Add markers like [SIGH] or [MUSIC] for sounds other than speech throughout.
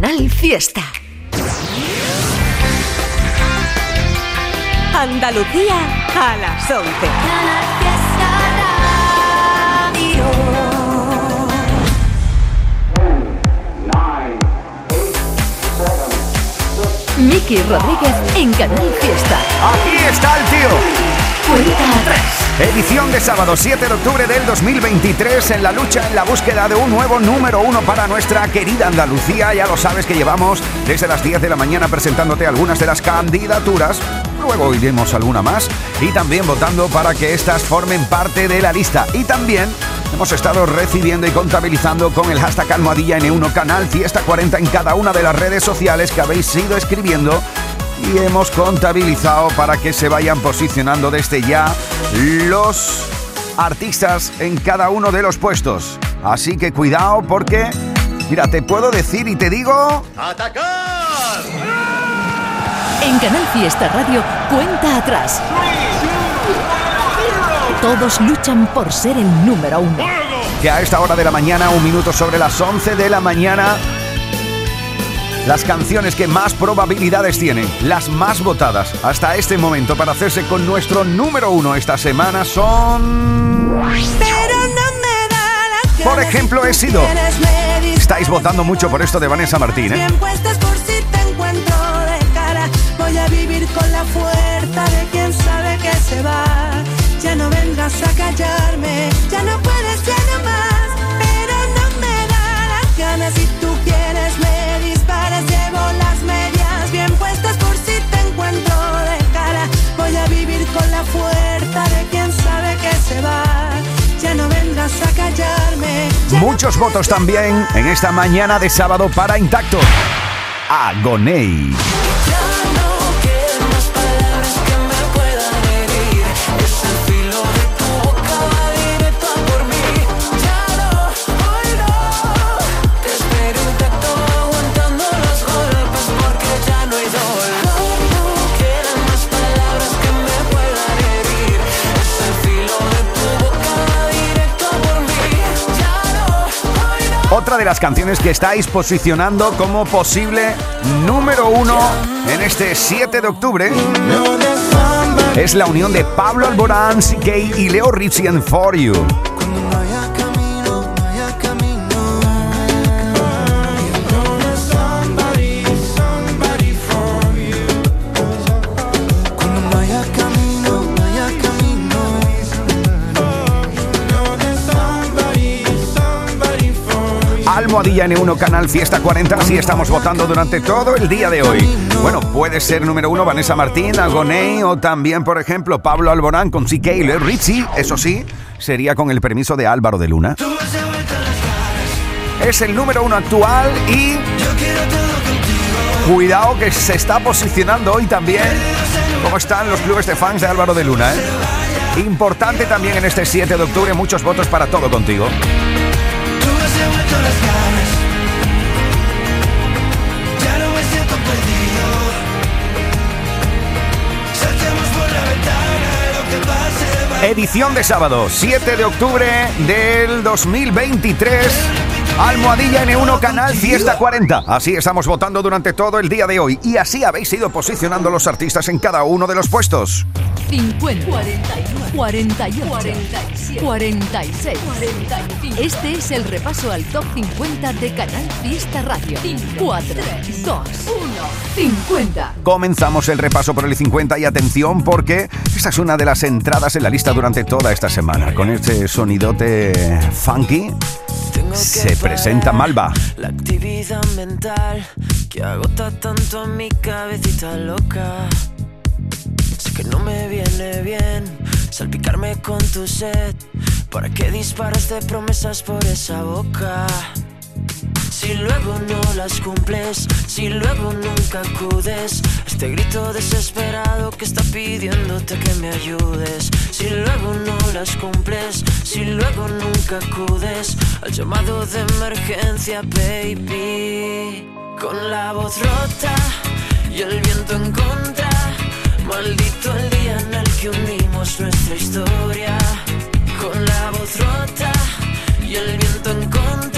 Canal Fiesta. Andalucía a las 11. Miki Rodríguez en Canal Fiesta. Aquí está el tío. Edición de sábado 7 de octubre del 2023 en la lucha en la búsqueda de un nuevo número uno para nuestra querida Andalucía. Ya lo sabes que llevamos desde las 10 de la mañana presentándote algunas de las candidaturas. Luego oiremos alguna más y también votando para que éstas formen parte de la lista. Y también hemos estado recibiendo y contabilizando con el hashtag almohadilla N1 Canal Fiesta 40 en cada una de las redes sociales que habéis ido escribiendo y hemos contabilizado para que se vayan posicionando desde ya los artistas en cada uno de los puestos. Así que cuidado porque, mira, te puedo decir y te digo... ¡Atacar! En Canal Fiesta Radio, cuenta atrás. Todos luchan por ser el número uno. Que a esta hora de la mañana, un minuto sobre las 11 de la mañana, las canciones que más probabilidades tienen, las más votadas hasta este momento para hacerse con nuestro número uno esta semana son... Por ejemplo, he sido... Estáis votando mucho por esto de Vanessa Martín, ¿eh? Voy a vivir con la fuerza de quien sabe que se va. Ya no vendrás a callarme, ya no puedes, ya no más. Pero no me da las ganas si Muchos votos también en esta mañana de sábado para Intacto. Agoney. Otra de las canciones que estáis posicionando como posible número uno en este 7 de octubre es la unión de Pablo Alborán, CK y Leo Rizzi en For You. Almohadilla N1 Canal Fiesta 40. Así estamos votando durante todo el día de hoy. Bueno, puede ser número uno Vanessa Martín, Agoney o también, por ejemplo, Pablo Alborán con CK y Leo Rizzi. Eso sí, sería con el permiso de Álvaro de Luna. Es el número uno actual y Cuidado que se está posicionando hoy también. ¿Cómo están los clubes de fans de Álvaro de Luna? eh? Importante también en este 7 de octubre, muchos votos para todo contigo. Edición de sábado, 7 de octubre del 2023. Almohadilla N1 Canal Fiesta 40. Así estamos votando durante todo el día de hoy y así habéis ido posicionando los artistas en cada uno de los puestos. 50, 49, 48, 47, 46, 45. Este es el repaso al top 50 de Canal Fiesta Radio. 4, 2, 1, 50. Comenzamos el repaso por el 50 y atención porque esta es una de las entradas en la lista durante toda esta semana. Con este sonidote funky se presenta Malva. La actividad mental que agota tanto a mi cabecita loca. Sé que no me viene bien salpicarme con tu sed. ¿Para qué disparas de promesas por esa boca? Si luego no las cumples, si luego nunca acudes este grito desesperado que está pidiéndote que me ayudes. Si luego no las cumples, si luego nunca acudes al llamado de emergencia, baby. Con la voz rota y el viento en contra, maldito el día en el que unimos nuestra historia. Con la voz rota y el viento en contra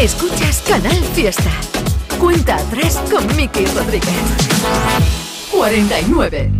Escuchas Canal Fiesta. Cuenta atrás con Miki Rodríguez. 49.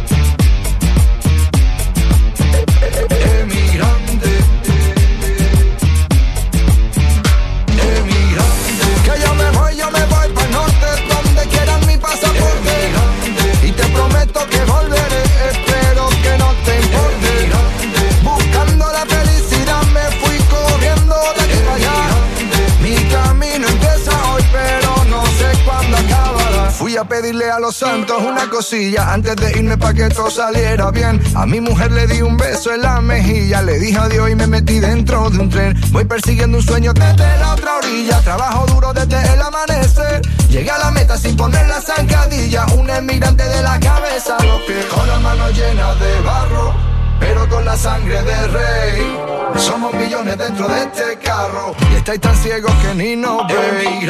Emigrante a pedirle a los santos una cosilla Antes de irme pa' que todo saliera bien. A mi mujer le di un beso en la mejilla Le dije adiós y me metí dentro de un tren. Voy persiguiendo un sueño desde la otra orilla Trabajo duro desde el amanecer. Llegué a la meta sin poner la zancadilla Un emigrante de la cabeza. Los pies Con las manos llenas de barro pero con la sangre del rey. Somos millones dentro de este carro Y estáis tan ciegos que ni nos veis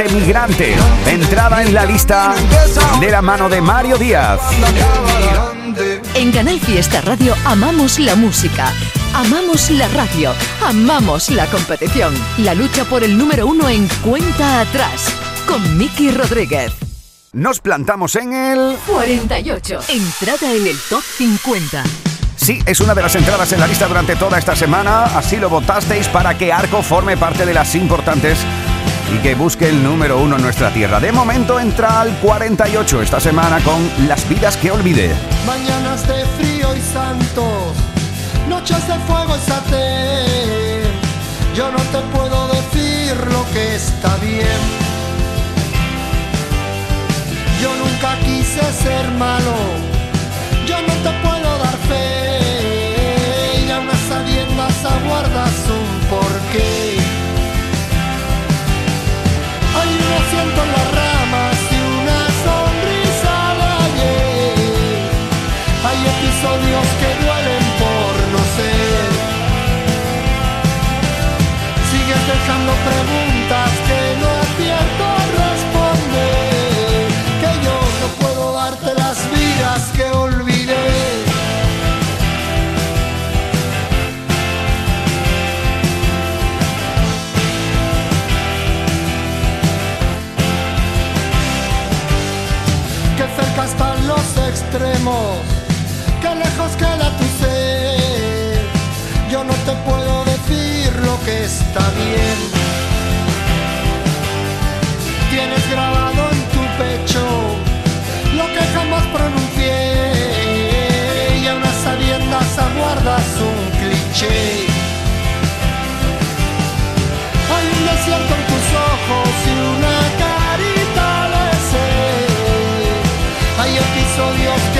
Emigrante. Entrada en la lista de la mano de Mario Díaz. En Canal Fiesta Radio amamos la música, amamos la radio, amamos la competición. La lucha por el número uno en cuenta atrás con Miki Rodríguez. Nos plantamos en el... 48. Entrada en el top 50. Sí, es una de las entradas en la lista durante toda esta semana. Así lo votasteis para que Arco forme parte de las importantes y que busque el número uno en nuestra tierra. De momento entra al 48 esta semana con Las vidas que olvidé. Mañanas de frío y santo, noches de fuego y satén. Yo no te puedo decir lo que está bien. Yo nunca quise ser malo, yo no te puedo dar fe. Extremos, que lejos queda tu ser. Yo no te puedo decir lo que está bien. Tienes grabado en tu pecho lo que jamás pronuncié y a unas sabiendas aguardas un cliché. Hay un desierto en tus ojos y una Hay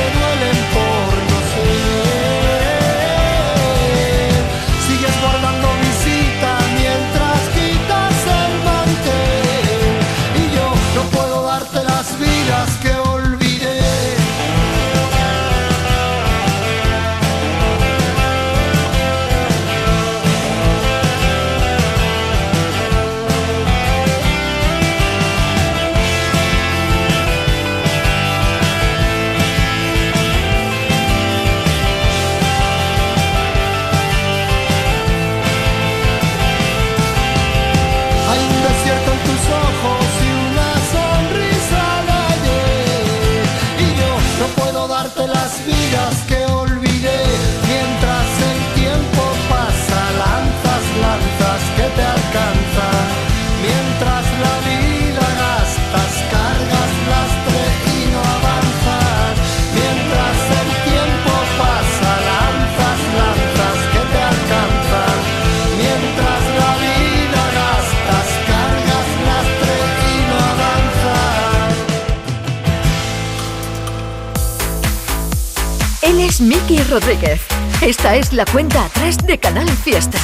Esta es la cuenta atrás de Canal Fiesta.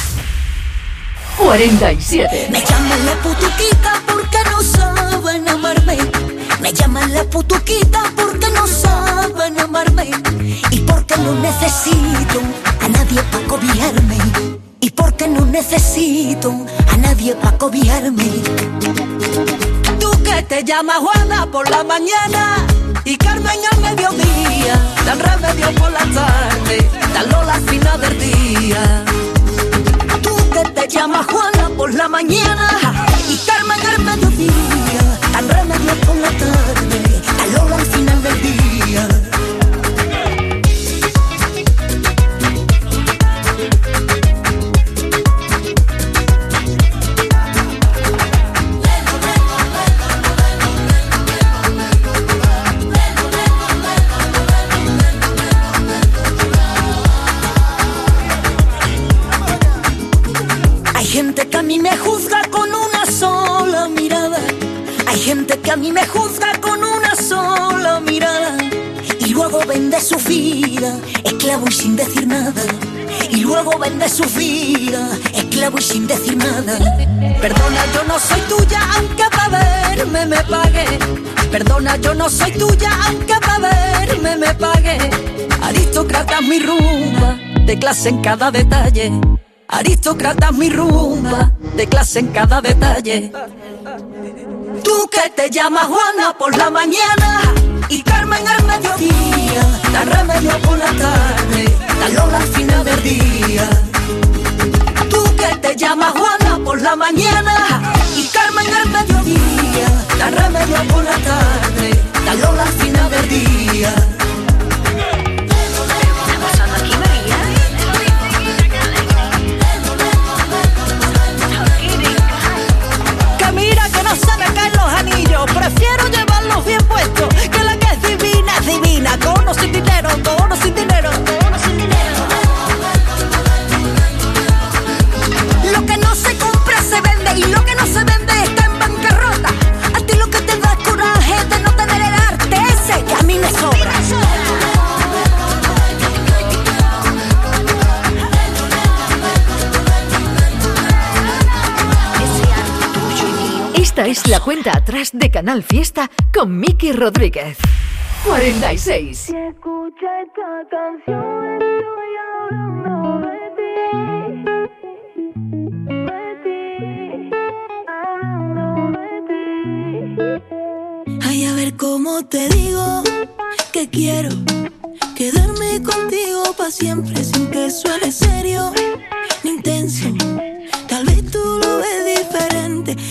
47. Me llaman la putuquita porque no saben amarme. Me llaman la putuquita porque no saben amarme. Y porque no necesito a nadie para cobijarme. Y porque no necesito a nadie para cobijarme. Tú que te llamas Juana por la mañana y Carmen al mediodía, dan remedio por la tarde, dan Lola al final del día. Tú que te llamas Juana por la mañana y Carmen al mediodía, clase en cada detalle. Aristócrata mi rumba, de clase en cada detalle. Tú que te llamas Juana por la mañana y Carmen al mediodía, da remedio por la tarde, da Lola al del día. Tú que te llamas Juana por la mañana y Carmen al mediodía, da remedio por la tarde, da Lola al del día. Esta es la cuenta atrás de Canal Fiesta con Miki Rodríguez. 46. Si escucha esta canción, estoy hablando de ti. De ti, hablando de ti. Ay, a ver cómo te digo que quiero quedarme contigo para siempre sin que suene serio ni intenso. Tal vez tú lo ves diferente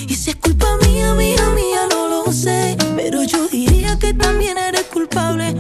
y si es culpa mía, mía, mía, no lo sé. Pero yo diría que también eres culpable.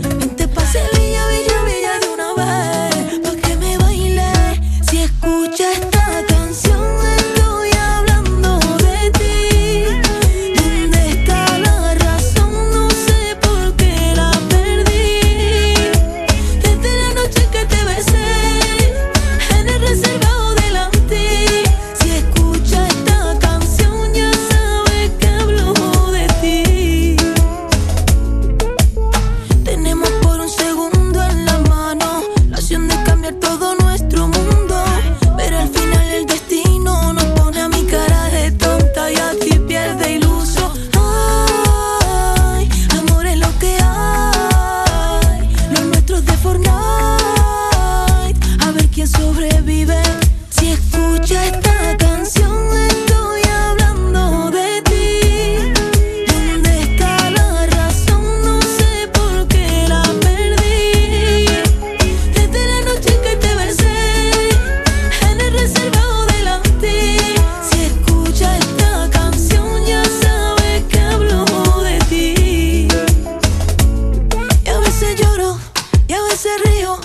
Y a veces río.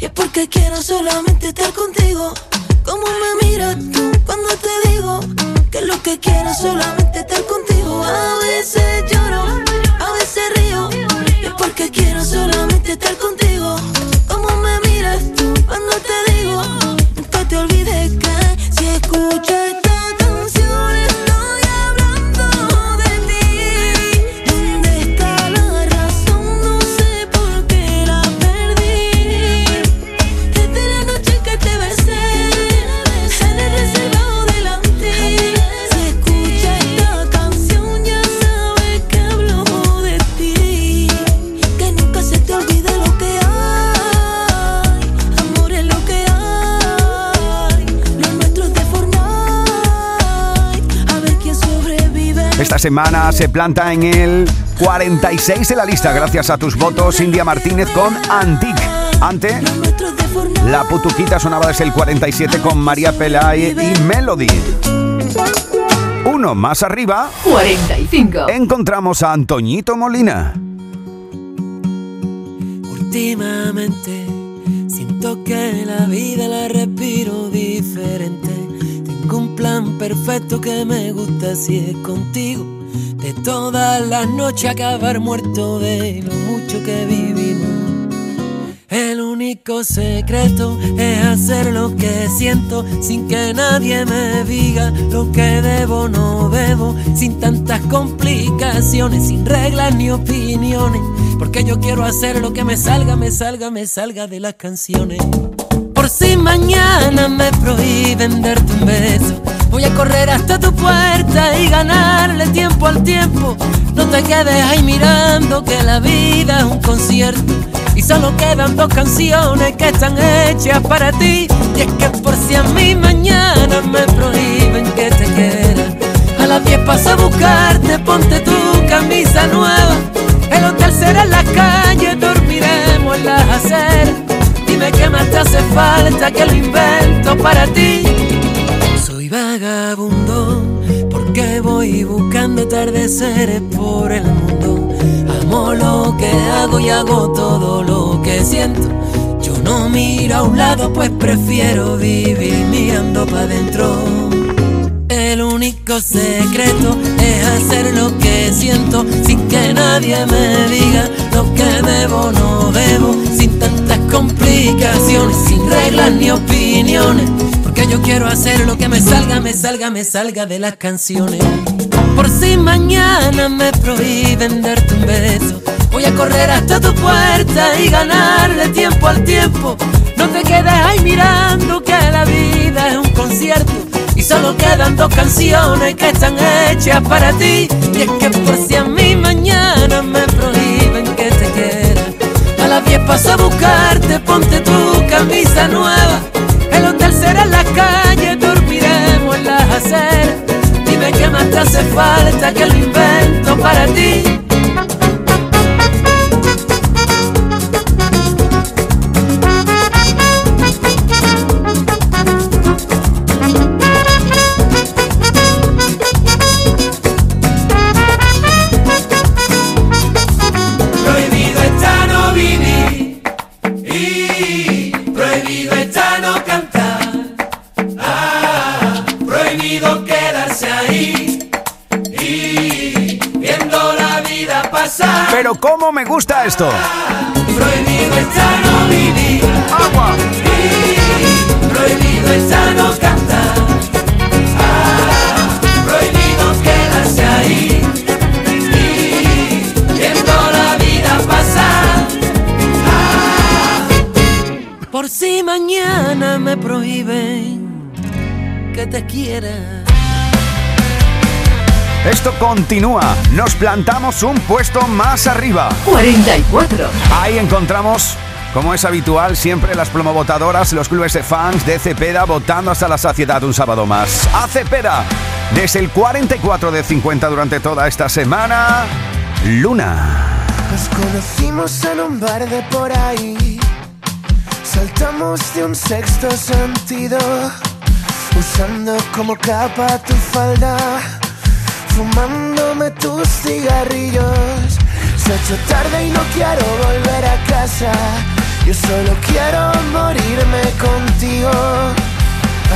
Y es porque quiero solamente estar contigo. Como me miras tú cuando te digo que lo que quiero es solamente estar contigo. A veces lloro, a veces río. Y es porque quiero solamente estar contigo. Como me miras tú cuando te digo nunca te olvides que si escuchas semana se planta en el 46 de la lista gracias a tus votos India Martínez con Antique. Ante. La Putuquita sonaba desde el 47 con María Pelae y Melody. Uno más arriba 45. encontramos a Antoñito Molina. Últimamente siento que la vida la respiro diferente. Tengo un plan perfecto que me gusta si es contigo. De todas las noches acabar muerto de lo mucho que vivimos. El único secreto es hacer lo que siento sin que nadie me diga lo que debo no debo, sin tantas complicaciones, sin reglas ni opiniones, porque yo quiero hacer lo que me salga, me salga, me salga de las canciones. Por si mañana me prohíben darte un beso, voy a correr hasta tu puerta y ganarle tiempo al tiempo. No te quedes ahí mirando que la vida es un concierto y solo quedan dos canciones que están hechas para ti. Y es que por si a mí mañana me prohíben que te quiera, a las 10 paso a buscarte, ponte tu camisa nueva. El hotel será en la calle, dormiremos en las aceras. Dime qué más te hace falta que lo invento para ti. Soy vagabundo porque voy buscando atardeceres por el mundo. Amo lo que hago y hago todo lo que siento. Yo no miro a un lado, pues prefiero vivir mirando para adentro. El único secreto es hacer lo que siento sin que nadie me diga lo que debo no debo, sin tantas complicaciones, sin reglas ni opiniones. Porque yo quiero hacer lo que me salga, me salga, me salga de las canciones. Por si mañana me prohíben darte un beso, voy a correr hasta tu puerta y ganarle tiempo al tiempo. No te quedes ahí mirando que la vida es un concierto y solo quedan dos canciones que están hechas para ti. Y es que por si a mí mañana me prohíben que te quiera, a las 10 paso a buscarte, ponte tu camisa nueva. El hotel será en la calle, dormiremos en las aceras. Dime qué más te hace falta que lo invento para ti. Pero ¿cómo me gusta esto? Prohibido está no vivir. ¡Agua! Prohibido está no cantar. Ah, prohibido quedarse ahí. Y viendo la vida pasar. Por si mañana me prohíben que te quiera. Esto continúa. Nos plantamos un puesto más arriba. 44. Ahí encontramos, como es habitual, siempre las promovotadoras, los clubes de fans de Cepeda votando hasta la saciedad un sábado más. A Cepeda, desde el 44 de 50 durante toda esta semana, Luna. Nos conocimos en un bar de por ahí. Saltamos de un sexto sentido. Usando como capa tu falda. Fumándome tus cigarrillos. Se ha hecho tarde y no quiero volver a casa. Yo solo quiero morirme contigo.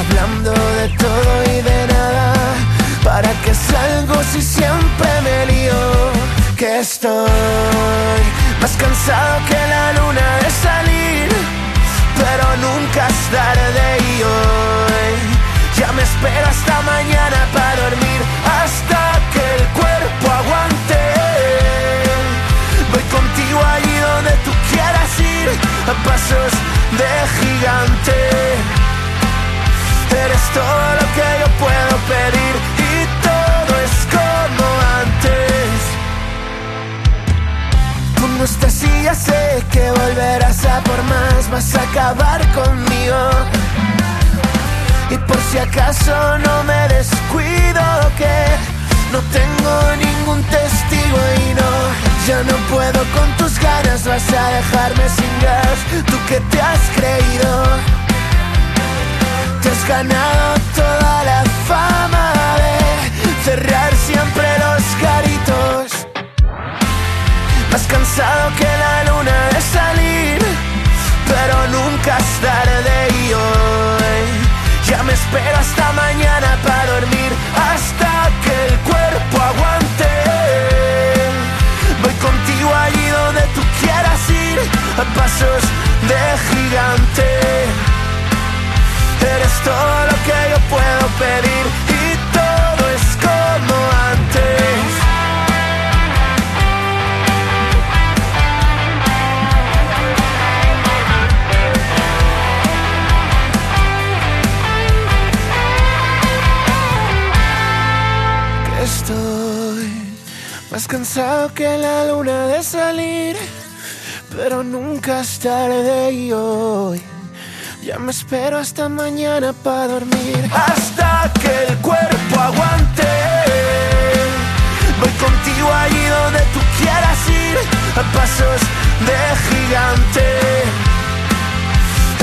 Hablando de todo y de nada. ¿Para qué salgo si siempre me lío? Que estoy más cansado que la luna de salir. Pero nunca es tarde y hoy ya me espero hasta mañana para dormir. Hasta que aguante. Voy contigo allí donde tú quieras ir. A pasos de gigante. Eres todo lo que yo puedo pedir y todo es como antes. Tú no estás ya sé que volverás a por más, vas a acabar conmigo. Y por si acaso no me descuido que no tengo ningún testigo y no, ya no puedo con tus ganas, vas a dejarme sin gas, tú que te has creído. Te has ganado toda la fama de cerrar siempre los garitos. Más cansado que la luna de salir, pero nunca es tarde hoy ya me espero hasta mañana para dormir, hasta que el cuerpo aguante. Voy contigo allí donde tú quieras ir, a pasos de gigante. Eres todo lo que yo puedo pedir más cansado que la luna de salir, pero nunca es tarde y hoy. Ya me espero hasta mañana para dormir. Hasta que el cuerpo aguante. Voy contigo allí donde tú quieras ir. A pasos de gigante.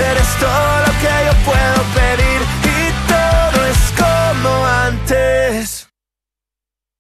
Eres todo lo que yo puedo pedir. Y todo es como antes.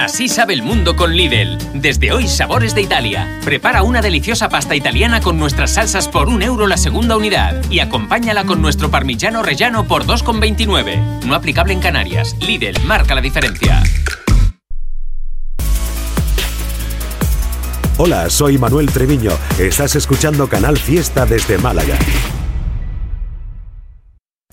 Así sabe el mundo con Lidl. Desde hoy, sabores de Italia. Prepara una deliciosa pasta italiana con nuestras salsas por un euro la segunda unidad y acompáñala con nuestro parmigiano rellano por 2,29. No aplicable en Canarias. Lidl marca la diferencia. Hola, soy Manuel Treviño. Estás escuchando Canal Fiesta desde Málaga.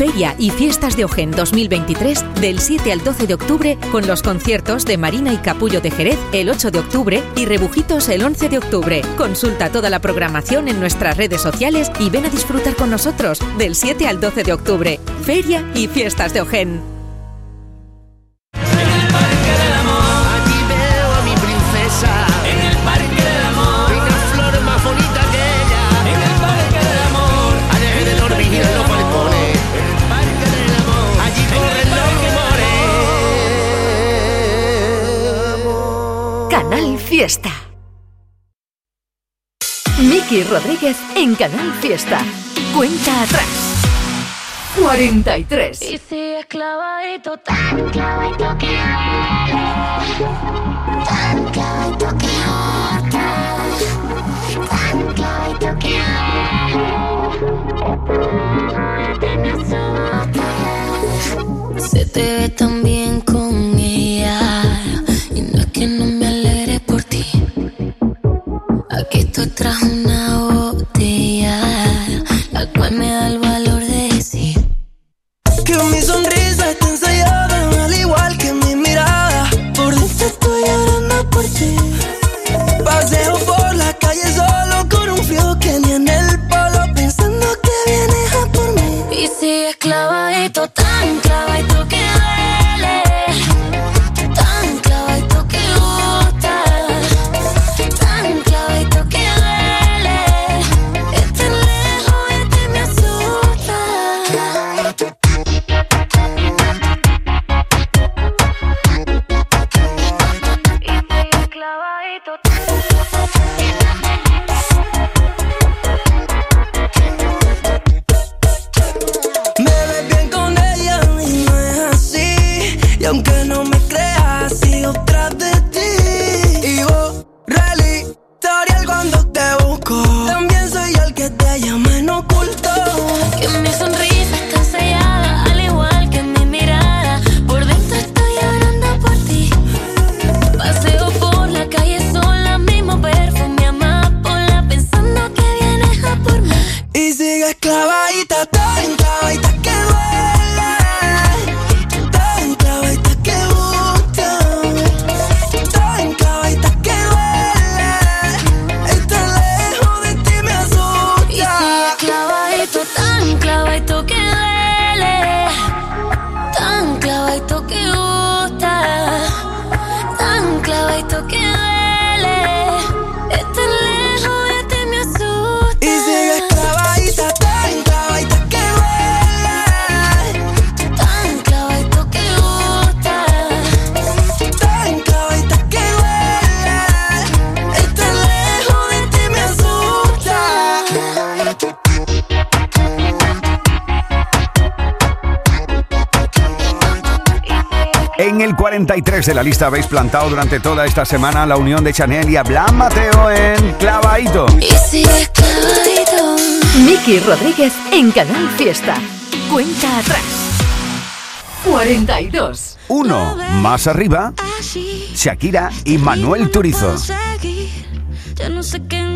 Feria y Fiestas de Ojen 2023 del 7 al 12 de octubre con los conciertos de Marina y Capullo de Jerez el 8 de octubre y Rebujitos el 11 de octubre. Consulta toda la programación en nuestras redes sociales y ven a disfrutar con nosotros del 7 al 12 de octubre. Feria y Fiestas de Ojen. Fiesta. Miki Rodríguez en Canal Fiesta. Cuenta atrás. 43. Y si es clavadito, tan clavadito que 33 de la lista habéis plantado durante toda esta semana la unión de Chanel y Ablán Mateo en Clavadito. Miki Rodríguez en Canal Fiesta. Cuenta atrás. 42. Uno más arriba. Shakira y Manuel Turizo. No sé qué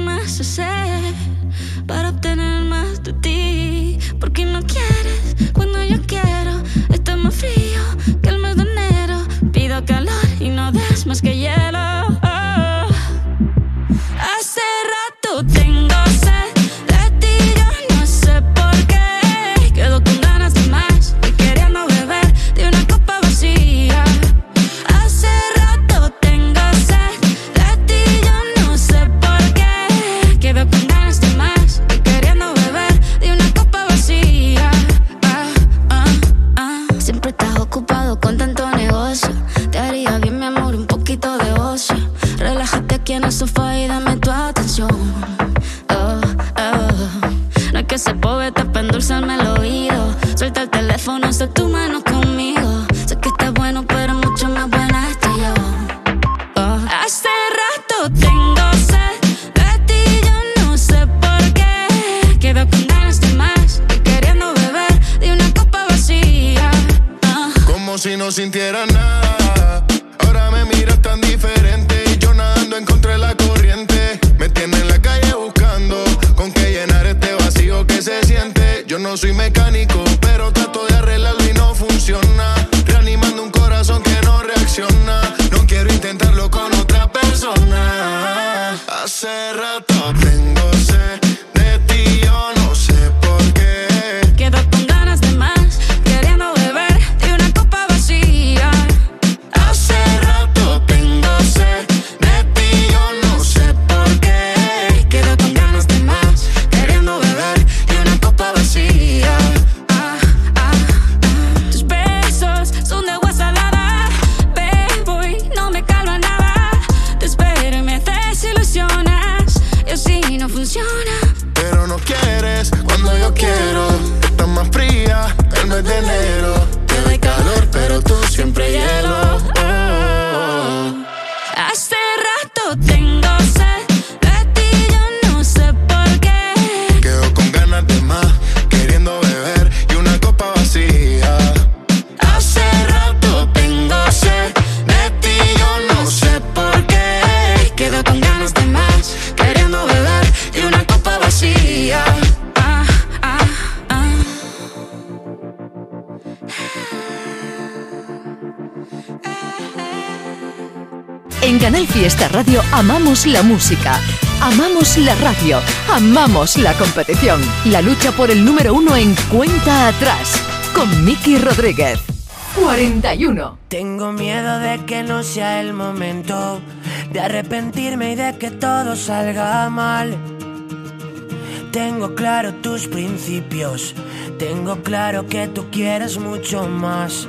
la música, amamos la radio, amamos la competición. La lucha por el número uno en cuenta atrás con Miki Rodríguez. 41. Tengo miedo de que no sea el momento de arrepentirme y de que todo salga mal. Tengo claro tus principios, tengo claro que tú quieres mucho más.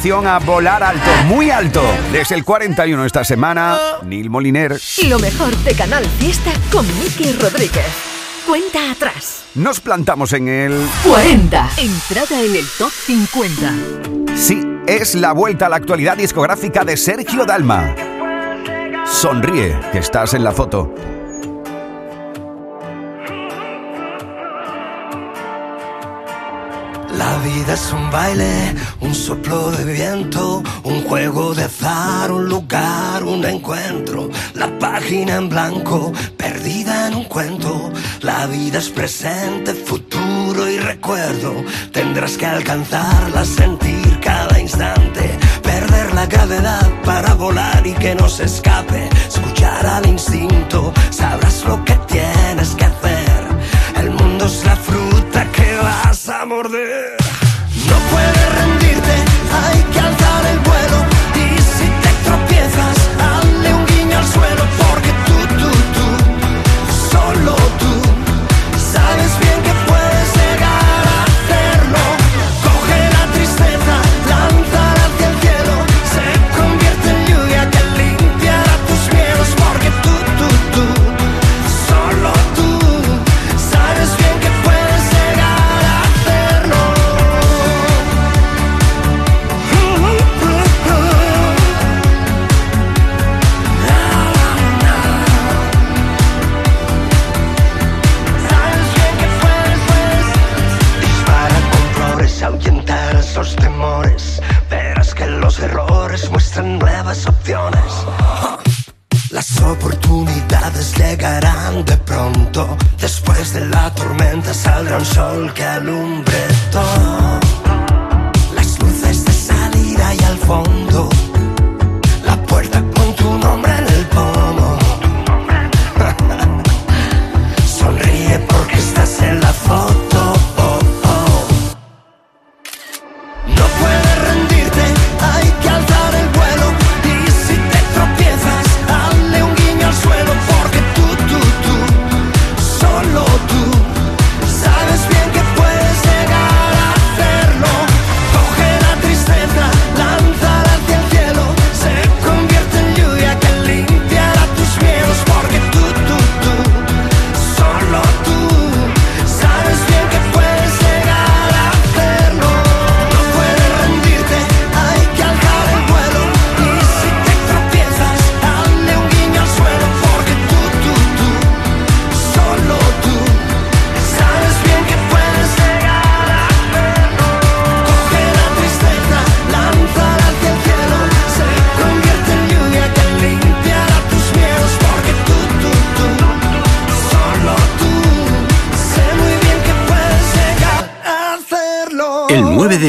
invitación a volar alto, muy alto. Desde el 41 esta semana, Neil Moliner. Lo mejor de Canal Fiesta con Miki Rodríguez. Cuenta atrás. Nos plantamos en el... 40. Entrada en el top 50. Sí, es la vuelta a la actualidad discográfica de Sergio Dalma. Sonríe, que estás en la foto. Vida es un baile, un soplo de viento, un juego de azar, un lugar, un encuentro. La página en blanco, perdida en un cuento. La vida es presente, futuro y recuerdo. Tendrás que alcanzarla, sentir cada instante. Perder la gravedad para volar y que no se escape. Escuchar al instinto,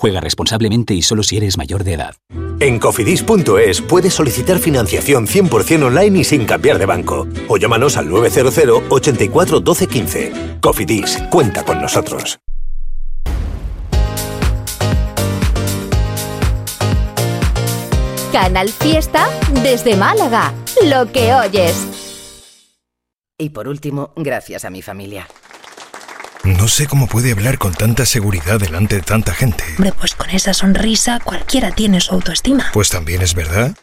Juega responsablemente y solo si eres mayor de edad. En cofidis.es puedes solicitar financiación 100% online y sin cambiar de banco. O llámanos al 900 84 12 15. Cofidis, cuenta con nosotros. Canal Fiesta desde Málaga. Lo que oyes. Y por último, gracias a mi familia. No sé cómo puede hablar con tanta seguridad delante de tanta gente. Hombre, pues con esa sonrisa cualquiera tiene su autoestima. Pues también es verdad.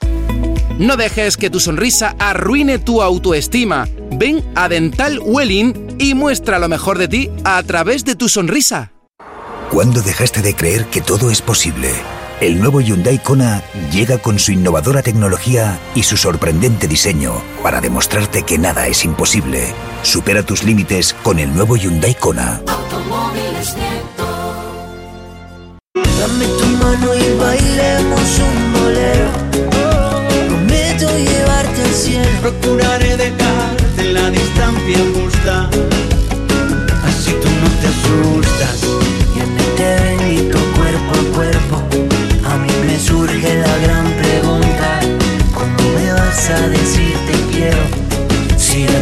No dejes que tu sonrisa arruine tu autoestima. Ven a Dental Welling y muestra lo mejor de ti a través de tu sonrisa. ¿Cuándo dejaste de creer que todo es posible? El nuevo Hyundai Kona llega con su innovadora tecnología y su sorprendente diseño para demostrarte que nada es imposible. Supera tus límites con el nuevo Hyundai Kona. Dame tu mano y bailemos un bolero. Prometo llevarte al cielo. Procuraré dejarte en la distancia justa.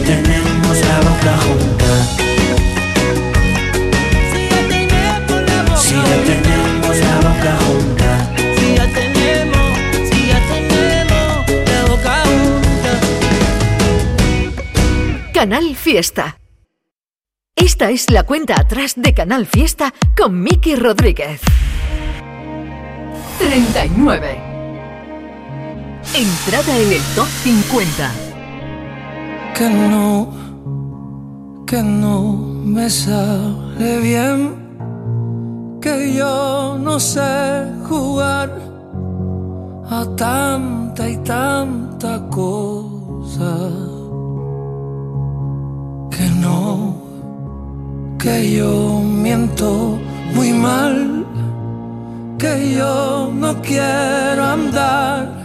Tenemos la boca junta? Si ya tenemos la boca junta. Si ya tenemos, si ya tenemos la boca junta. Canal Fiesta. Esta es la cuenta atrás de Canal Fiesta con Miki Rodríguez. 39. Entrada en el top 50. Que no, que no me sale bien, que yo no sé jugar a tanta y tanta cosa, que no, que yo miento muy mal, que yo no quiero andar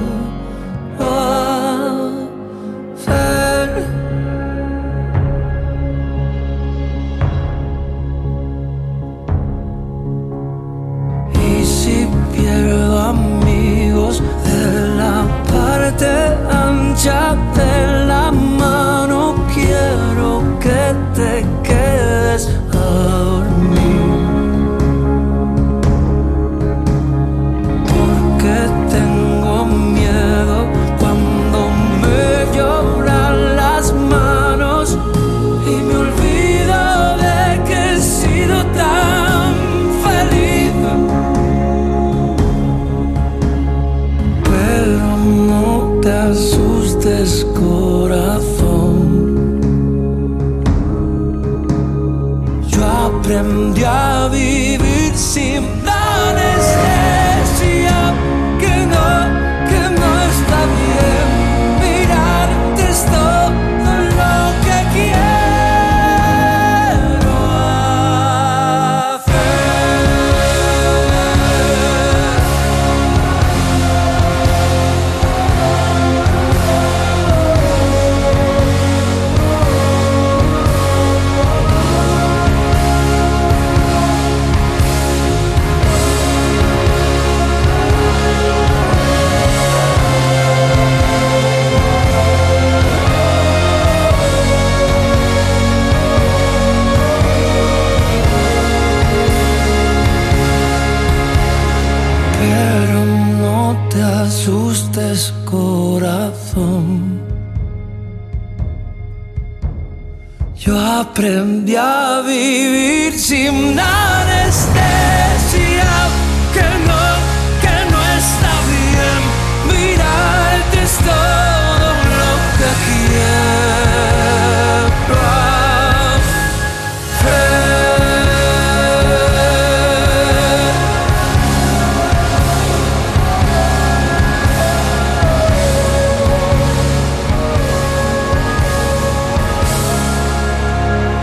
vivir sin anestesia,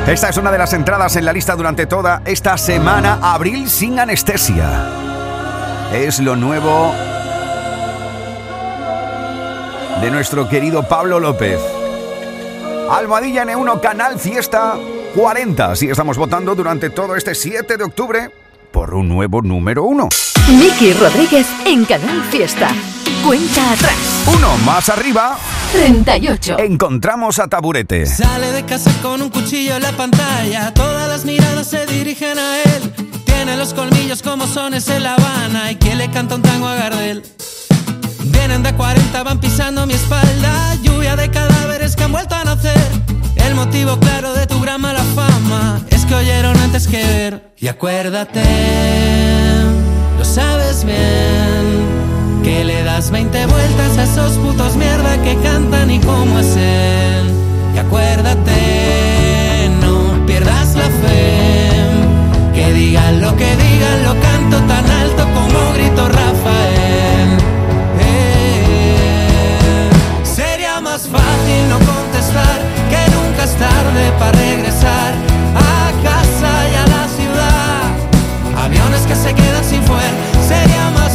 Esta es una de las entradas en la lista durante toda esta semana. Abril sin anestesia. Es lo nuevo de nuestro querido Pablo López. Almohadilla N1 Canal Fiesta 40. Así estamos votando durante todo este 7 de octubre por un nuevo número 1. Miki Rodríguez en Canal Fiesta. Cuenta atrás. Uno más arriba. 38. Encontramos a Taburete. Sale de casa con un cuchillo en la pantalla. Todas las miradas se dirigen a él. Tiene los colmillos como sones en La Habana. Y quien le canta un tango a Gardel. Vienen de 40, van pisando mi espalda. Lluvia de cadáveres que han vuelto a nacer. El motivo claro de tu gran mala fama es que oyeron antes que ver. Y acuérdate, lo sabes bien. Que le das 20 vueltas a esos putos mierda que cantan y cómo es él. Y acuérdate, no pierdas la fe. Que digan lo que digan, lo canto tan alto como grito Rafael. Eh, Sería más fácil no contestar que nunca es tarde para regresar a casa y a la ciudad. Aviones que se quedan sin fuer. Sería más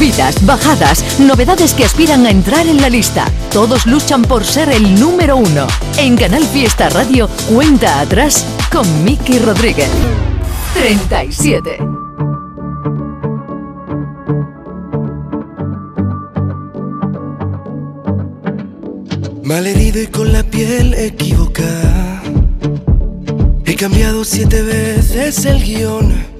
Subidas, bajadas, novedades que aspiran a entrar en la lista. Todos luchan por ser el número uno. En Canal Fiesta Radio, cuenta atrás con Miki Rodríguez. 37. Malherido y con la piel equivocada. He cambiado siete veces el guion.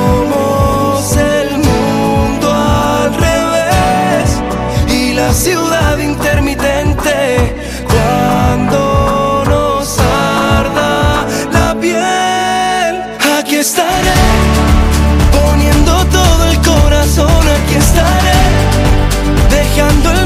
la ciudad intermitente cuando nos arda la piel. Aquí estaré poniendo todo el corazón, aquí estaré dejando el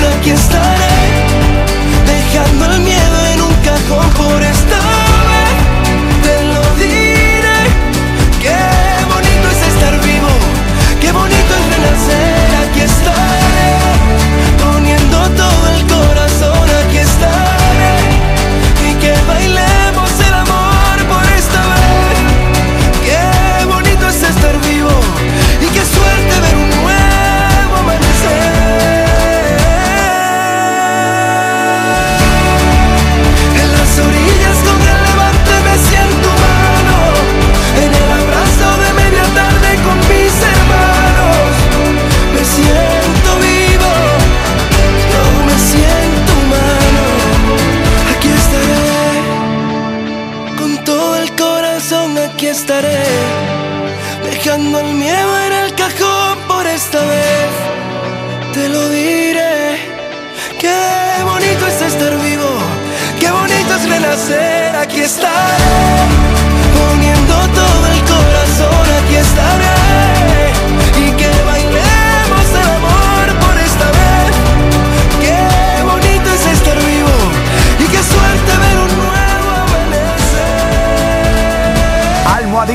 corazón, aquí estaré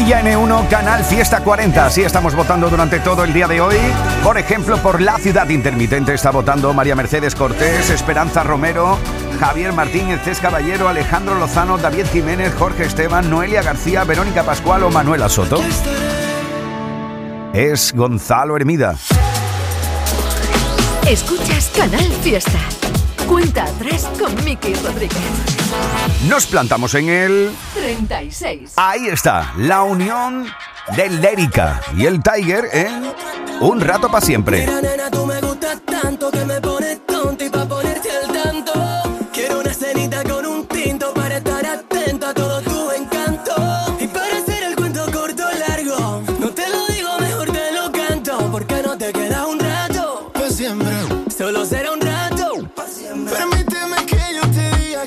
Almohadilla N1, Canal Fiesta 40. Así estamos votando durante todo el día de hoy. Por ejemplo, por la ciudad intermitente está votando María Mercedes Cortés, Esperanza Romero, Javier Martínez, Cés Caballero, Alejandro Lozano, David Jiménez, Jorge Esteban, Noelia García, Verónica Pascual o Manuela Soto. Es Gonzalo Hermida. Escuchas Canal Fiesta. Cuenta atrás con Miki Rodríguez. Nos plantamos en el... 36. Ahí está, la unión de Lérica y el Tiger en Un Rato para Siempre. Mira, nena, tú me gustas tanto que me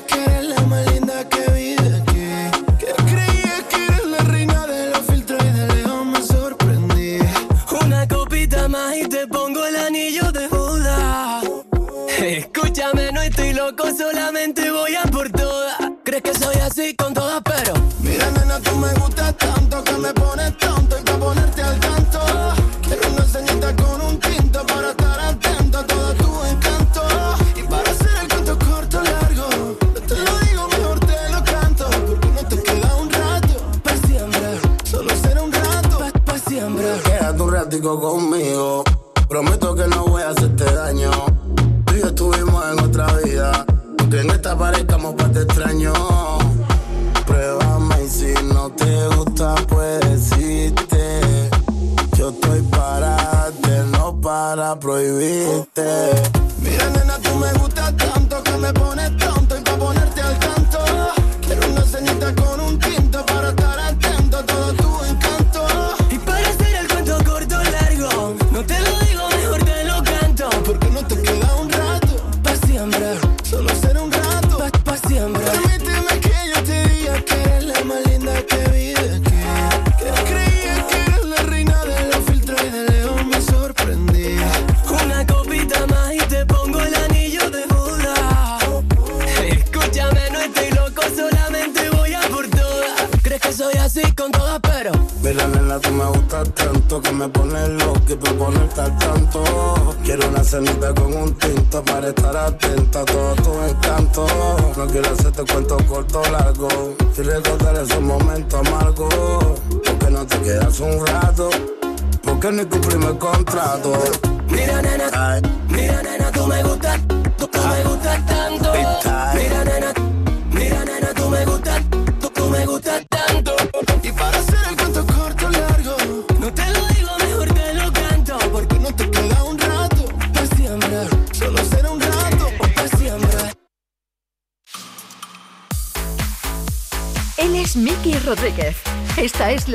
te diga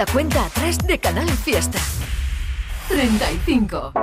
la cuenta atrás de Canal Fiesta. 35.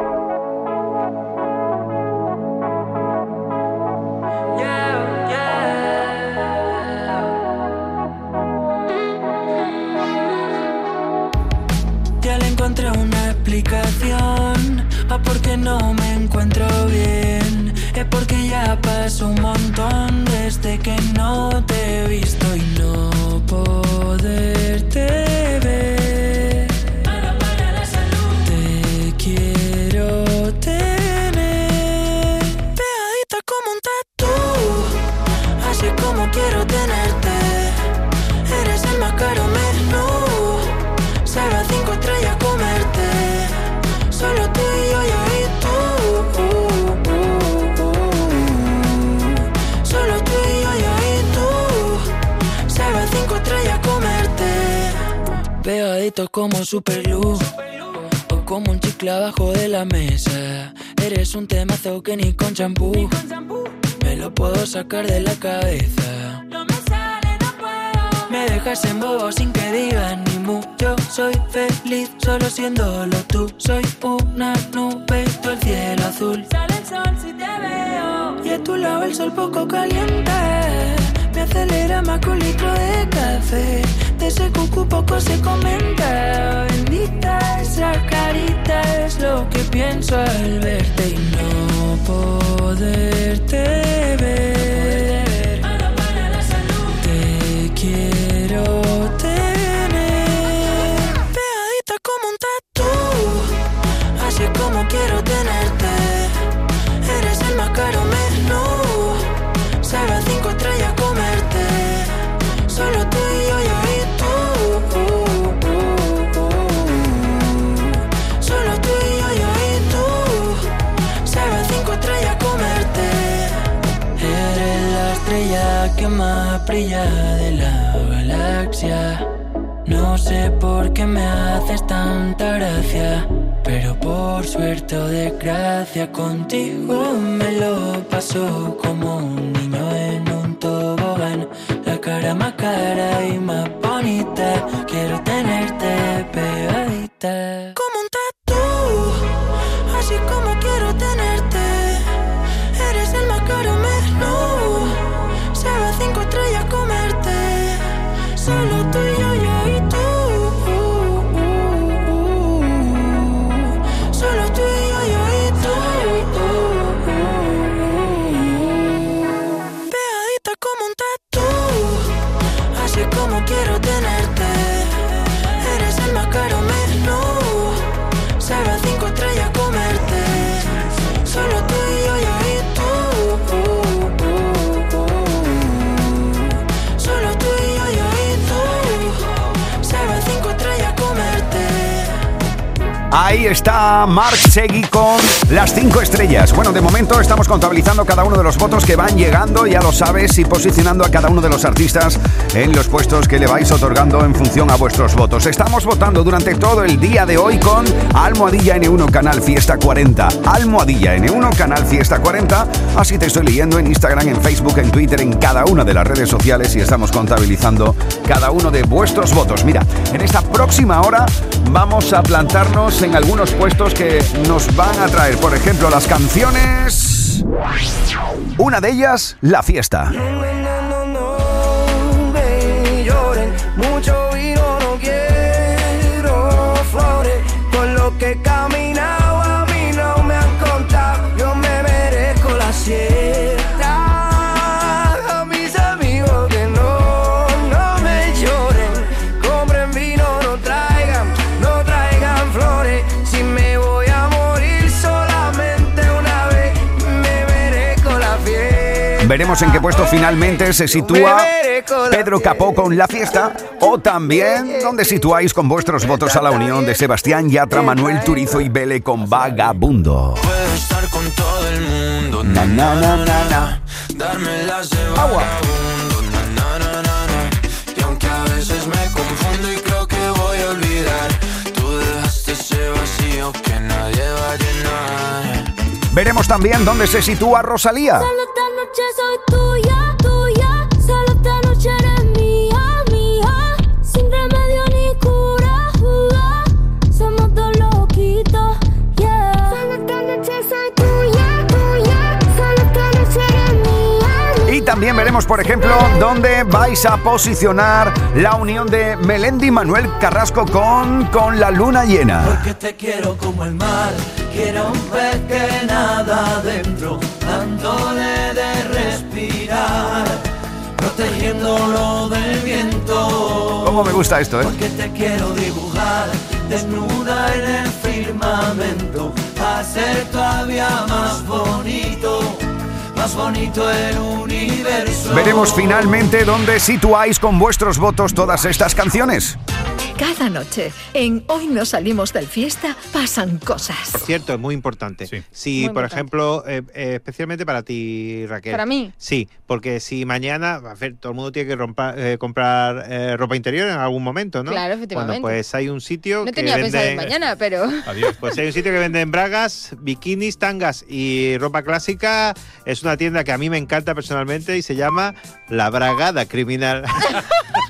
Como superglue o como un chicle abajo de la mesa. Eres un temazo que ni con champú me lo puedo sacar de la cabeza. No me sale, no puedo. Me dejas en bobo sin que digas ni mu. Yo soy feliz solo siéndolo tú. Soy una nube, tú el cielo azul. Sale el sol si te veo. Y a tu lado el sol poco caliente. Me acelera más que un litro de café ese cucu poco se comenta. Bendita esa carita es lo que pienso al verte y no poderte ver. estrella de la galaxia. No sé por qué me haces tanta gracia, pero por suerte o desgracia contigo me lo paso como un niño en un tobogán. La cara más cara y más bonita, quiero Ahí está Mark Segui con las cinco estrellas. Bueno, de momento estamos contabilizando cada uno de los votos que van llegando, ya lo sabes, y posicionando a cada uno de los artistas en los puestos que le vais otorgando en función a vuestros votos. Estamos votando durante todo el día de hoy con Almohadilla N1 Canal Fiesta 40. Almohadilla N1 Canal Fiesta 40. Así te estoy leyendo en Instagram, en Facebook, en Twitter, en cada una de las redes sociales y estamos contabilizando cada uno de vuestros votos. Mira, en esta próxima hora vamos a plantarnos en algunos puestos que nos van a traer, por ejemplo, las canciones. Una de ellas, La Fiesta. Veremos en qué puesto finalmente se sitúa Pedro Capó con La Fiesta o también donde situáis con vuestros votos a la unión de Sebastián Yatra, Manuel Turizo y Vele con Vagabundo. Puedo estar con todo el mundo. Na, na, na, na, na. Darme las de vagabundo. Na, na, na, na, na. Y aunque a veces me confundo y creo que voy a olvidar, tú dejaste ese vacío que nadie va a llenar. Veremos también dónde se sitúa Rosalía. También veremos, por ejemplo, dónde vais a posicionar la unión de Melendi y Manuel Carrasco con, con la luna llena. Porque te quiero como el mar, quiero un pez que nada adentro, dándole de respirar, protegiéndolo del viento. ¿Cómo me gusta esto, eh? Porque te quiero dibujar, desnuda en el firmamento, a ser todavía más bonito, más bonito universo. Veremos finalmente dónde situáis con vuestros votos todas estas canciones. Cada noche, en Hoy no salimos del fiesta, pasan cosas. Por cierto, es muy importante. Si, Muy por importante. ejemplo, eh, eh, especialmente para ti, Raquel. ¿Para mí? Sí, porque si mañana, a ver, todo el mundo tiene que rompa- eh, comprar eh, ropa interior en algún momento, ¿no? Claro, efectivamente. Bueno, pues hay un sitio No que tenía vende... pensado mañana, pero... Pues hay un sitio que vende bragas, bikinis, tangas y ropa clásica. Es una tienda que a mí me encanta personalmente y se llama La Bragada Criminal. [LAUGHS]